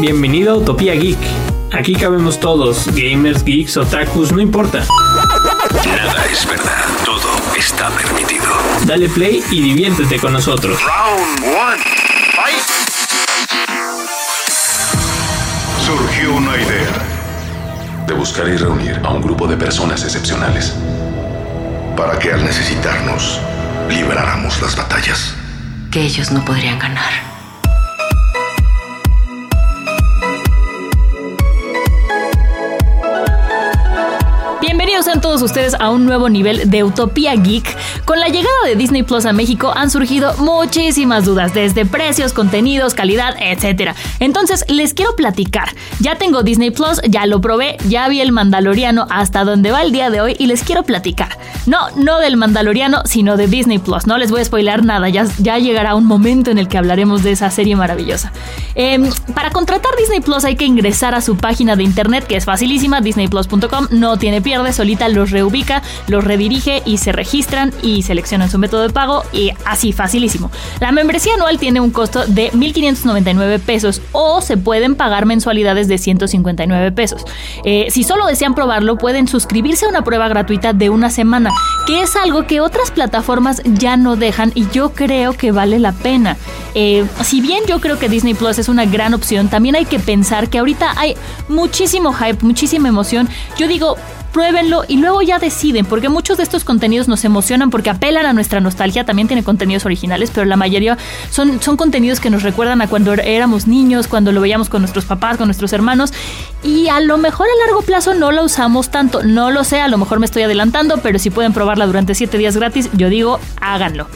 Bienvenido a Utopía Geek. Aquí cabemos todos, gamers, geeks, otakus, no importa. Nada es verdad, todo está permitido. Dale play y diviértete con nosotros. Round one. Fight. Surgió una idea de buscar y reunir a un grupo de personas excepcionales para que al necesitarnos liberáramos las batallas. Que ellos no podrían ganar. Sean todos ustedes a un nuevo nivel de Utopía Geek. Con la llegada de Disney Plus a México han surgido muchísimas dudas, desde precios, contenidos, calidad, etc. Entonces les quiero platicar. Ya tengo Disney Plus, ya lo probé, ya vi el Mandaloriano hasta donde va el día de hoy y les quiero platicar. No, no del Mandaloriano, sino de Disney Plus. No les voy a spoiler nada, ya, ya llegará un momento en el que hablaremos de esa serie maravillosa. Eh, para contratar Disney Plus hay que ingresar a su página de internet que es facilísima, disneyplus.com, no tiene pierde, los reubica, los redirige y se registran y seleccionan su método de pago y así, facilísimo. La membresía anual tiene un costo de 1.599 pesos o se pueden pagar mensualidades de 159 pesos. Eh, si solo desean probarlo, pueden suscribirse a una prueba gratuita de una semana, que es algo que otras plataformas ya no dejan y yo creo que vale la pena. Eh, si bien yo creo que Disney Plus es una gran opción, también hay que pensar que ahorita hay muchísimo hype, muchísima emoción. Yo digo, pruébenlo y luego ya deciden, porque muchos de estos contenidos nos emocionan porque apelan a nuestra nostalgia, también tiene contenidos originales, pero la mayoría son, son contenidos que nos recuerdan a cuando éramos niños, cuando lo veíamos con nuestros papás, con nuestros hermanos, y a lo mejor a largo plazo no lo usamos tanto, no lo sé, a lo mejor me estoy adelantando, pero si pueden probarla durante 7 días gratis, yo digo, háganlo.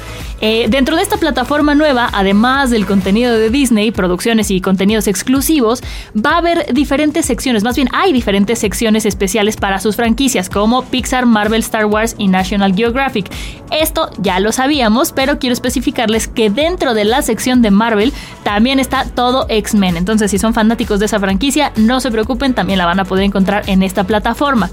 Eh, dentro de esta plataforma nueva, además del contenido de Disney, producciones y contenidos exclusivos, va a haber diferentes secciones, más bien hay diferentes secciones especiales para sus franquicias como Pixar, Marvel, Star Wars y National Geographic. Esto ya lo sabíamos, pero quiero especificarles que dentro de la sección de Marvel también está todo X-Men. Entonces, si son fanáticos de esa franquicia, no se preocupen, también la van a poder encontrar en esta plataforma.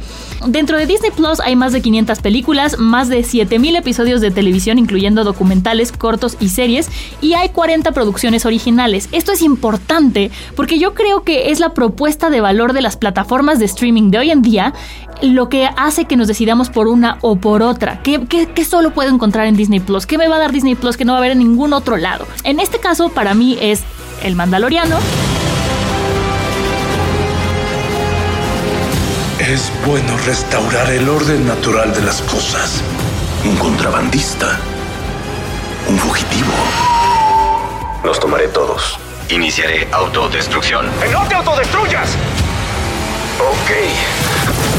Dentro de Disney Plus hay más de 500 películas, más de 7000 episodios de televisión, incluyendo documentales, cortos y series, y hay 40 producciones originales. Esto es importante porque yo creo que es la propuesta de valor de las plataformas de streaming de hoy en día lo que hace que nos decidamos por una o por otra. ¿Qué, qué, solo puedo encontrar en Disney Plus? ¿Qué me va a dar Disney Plus que no va a haber en ningún otro lado? En este caso, para mí es El Mandaloriano. Es bueno restaurar el orden natural de las cosas. Un contrabandista. Un fugitivo. Los tomaré todos. Iniciaré autodestrucción. ¡No te autodestruyas! Ok.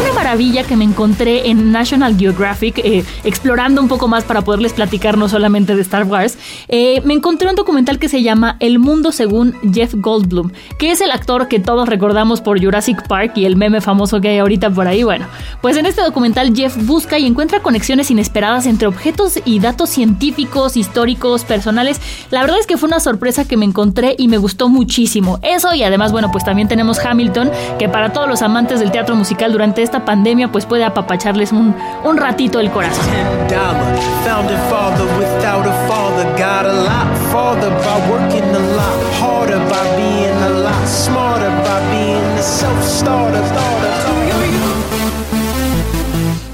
Una maravilla que me encontré en National Geographic, eh, explorando un poco más para poderles platicar no solamente de Star Wars, eh, me encontré un documental que se llama El Mundo según Jeff Goldblum, que es el actor que todos recordamos por Jurassic Park y el meme famoso que hay ahorita por ahí. Bueno, pues en este documental Jeff busca y encuentra conexiones inesperadas entre objetos y datos científicos, históricos, personales. La verdad es que fue una sorpresa que me encontré y me gustó muchísimo. Eso y además, bueno, pues también tenemos Hamilton, que para todos los amantes del teatro musical durante esta pandemia pues puede apapacharles un, un ratito el corazón.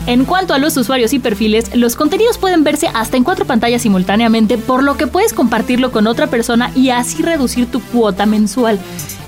En cuanto a los usuarios y perfiles, los contenidos pueden verse hasta en cuatro pantallas simultáneamente, por lo que puedes compartirlo con otra persona y así reducir tu cuota mensual.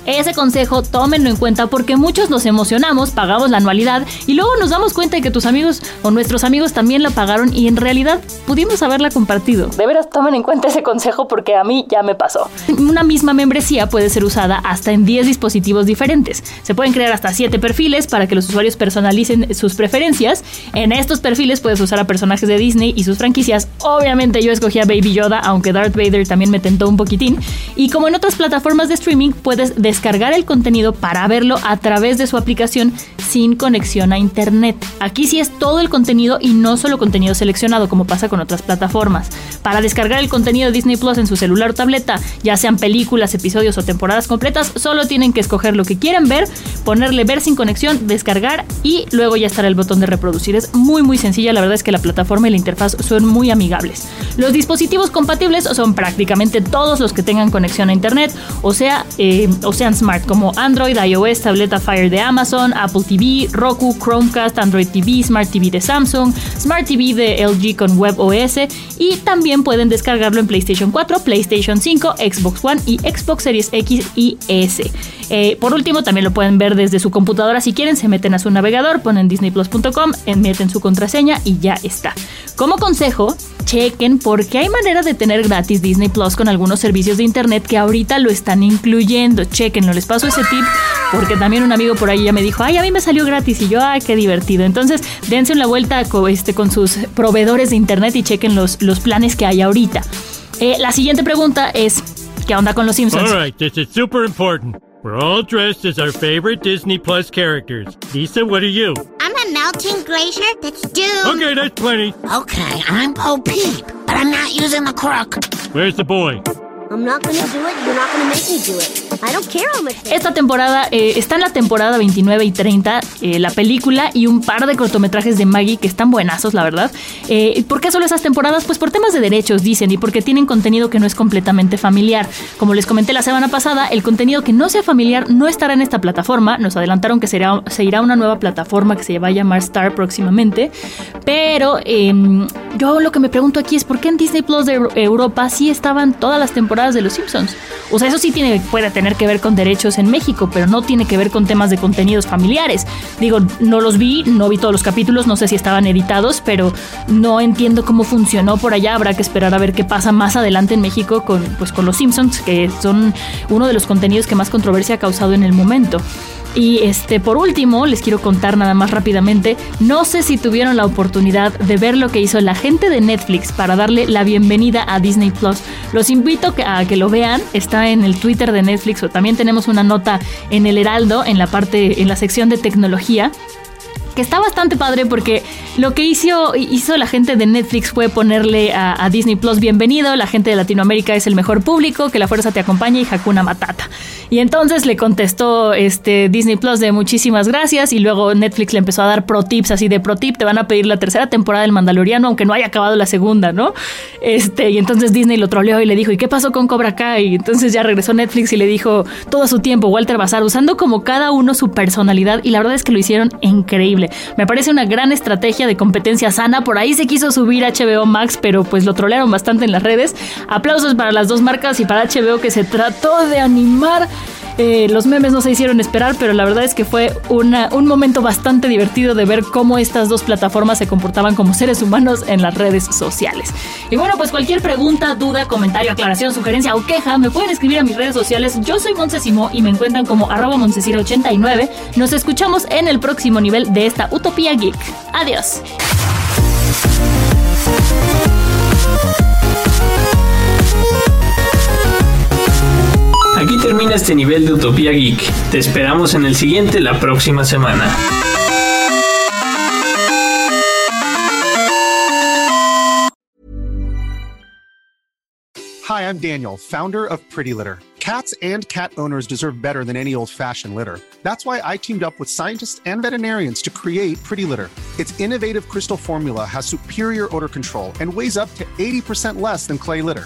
Ese consejo tómenlo en cuenta porque muchos nos emocionamos, pagamos la anualidad y luego nos damos cuenta de que tus amigos o nuestros amigos también la pagaron y en realidad pudimos haberla compartido. De veras tomen en cuenta ese consejo porque a mí ya me pasó. Una misma membresía puede ser usada hasta en 10 dispositivos diferentes. Se pueden crear hasta 7 perfiles para que los usuarios personalicen sus preferencias. En estos perfiles puedes usar a personajes de Disney y sus franquicias. Obviamente yo escogí a Baby Yoda, aunque Darth Vader también me tentó un poquitín. Y como en otras plataformas de streaming, puedes descargar el contenido para verlo a través de su aplicación sin conexión a internet. Aquí sí es todo el contenido y no solo contenido seleccionado como pasa con otras plataformas. Para descargar el contenido de Disney Plus en su celular o tableta, ya sean películas, episodios o temporadas completas, solo tienen que escoger lo que quieren ver, ponerle ver sin conexión, descargar y luego ya estará el botón de reproducir. Es muy muy sencilla, la verdad es que la plataforma y la interfaz son muy amigables. Los dispositivos compatibles son prácticamente todos los que tengan conexión a internet, o sea, eh, o smart como Android, iOS, tableta Fire de Amazon, Apple TV, Roku, Chromecast, Android TV, Smart TV de Samsung, Smart TV de LG con WebOS y también pueden descargarlo en PlayStation 4, PlayStation 5, Xbox One y Xbox Series X y S. Eh, por último, también lo pueden ver desde su computadora si quieren, se meten a su navegador, ponen disneyplus.com, meten su contraseña y ya está. Como consejo, chequen porque hay manera de tener gratis Disney Plus con algunos servicios de internet que ahorita lo están incluyendo. Chequenlo, les paso ese tip porque también un amigo por ahí ya me dijo, ay, a mí me salió gratis y yo, ay, qué divertido. Entonces, dense una vuelta con, este, con sus proveedores de internet y chequen los, los planes que hay ahorita. Eh, la siguiente pregunta es, ¿qué onda con los Simpsons? All right, this is super important. We're all dressed as our favorite Disney Plus characters. Lisa, what are you? A melting glacier that's doomed. Okay, that's plenty. Okay, I'm Bo Peep, but I'm not using the crook. Where's the boy? Esta temporada eh, está en la temporada 29 y 30, eh, la película y un par de cortometrajes de Maggie que están buenazos, la verdad. Eh, ¿Por qué solo esas temporadas? Pues por temas de derechos, dicen, y porque tienen contenido que no es completamente familiar. Como les comenté la semana pasada, el contenido que no sea familiar no estará en esta plataforma. Nos adelantaron que será, se irá a una nueva plataforma que se va a llamar Star próximamente. Pero em, yo lo que me pregunto aquí es por qué en Disney Plus de Europa sí estaban todas las temporadas de Los Simpsons. O sea, eso sí tiene, puede tener que ver con derechos en México, pero no tiene que ver con temas de contenidos familiares. Digo, no los vi, no vi todos los capítulos, no sé si estaban editados, pero no entiendo cómo funcionó por allá. Habrá que esperar a ver qué pasa más adelante en México con, pues, con los Simpsons, que son uno de los contenidos que más controversia ha causado en el momento. Y este, por último, les quiero contar nada más rápidamente. No sé si tuvieron la oportunidad de ver lo que hizo la gente de Netflix para darle la bienvenida a Disney Plus. Los invito a que lo vean. Está en el Twitter de Netflix o también tenemos una nota en el Heraldo, en la parte, en la sección de tecnología que está bastante padre porque lo que hizo, hizo la gente de Netflix fue ponerle a, Disney Plus bienvenido, la gente de Latinoamérica es el mejor público, que la fuerza te acompañe y Hakuna Matata. Y entonces le contestó este Disney Plus de muchísimas gracias y luego Netflix le empezó a dar pro tips así de pro tip, te van a pedir la tercera temporada del Mandaloriano aunque no haya acabado la segunda, ¿no? Este, y entonces Disney lo troleó y le dijo, ¿y qué pasó con Cobra Kai? Y entonces ya regresó Netflix y le dijo todo su tiempo Walter Bazar usando como cada uno su personalidad y la verdad es que lo hicieron increíble. Me parece una gran estrategia de competencia sana. Por ahí se quiso subir HBO Max, pero pues lo trolearon bastante en las redes. Aplausos para las dos marcas y para HBO que se trató de animar. Eh, los memes no se hicieron esperar, pero la verdad es que fue un momento bastante divertido de ver cómo estas dos plataformas se comportaban como seres humanos en las redes sociales. Y bueno, pues cualquier pregunta, duda, comentario, aclaración, sugerencia o queja, me pueden escribir a mis redes sociales. Yo soy Montesimo y me encuentran como arroba 89 Nos escuchamos en el próximo nivel de esta Utopía Geek. Adiós. Termina este nivel de Utopía Geek. Te esperamos en el siguiente la próxima semana. Hi, I'm Daniel, founder of Pretty Litter. Cats and cat owners deserve better than any old-fashioned litter. That's why I teamed up with scientists and veterinarians to create Pretty Litter. Its innovative crystal formula has superior odor control and weighs up to 80% less than clay litter.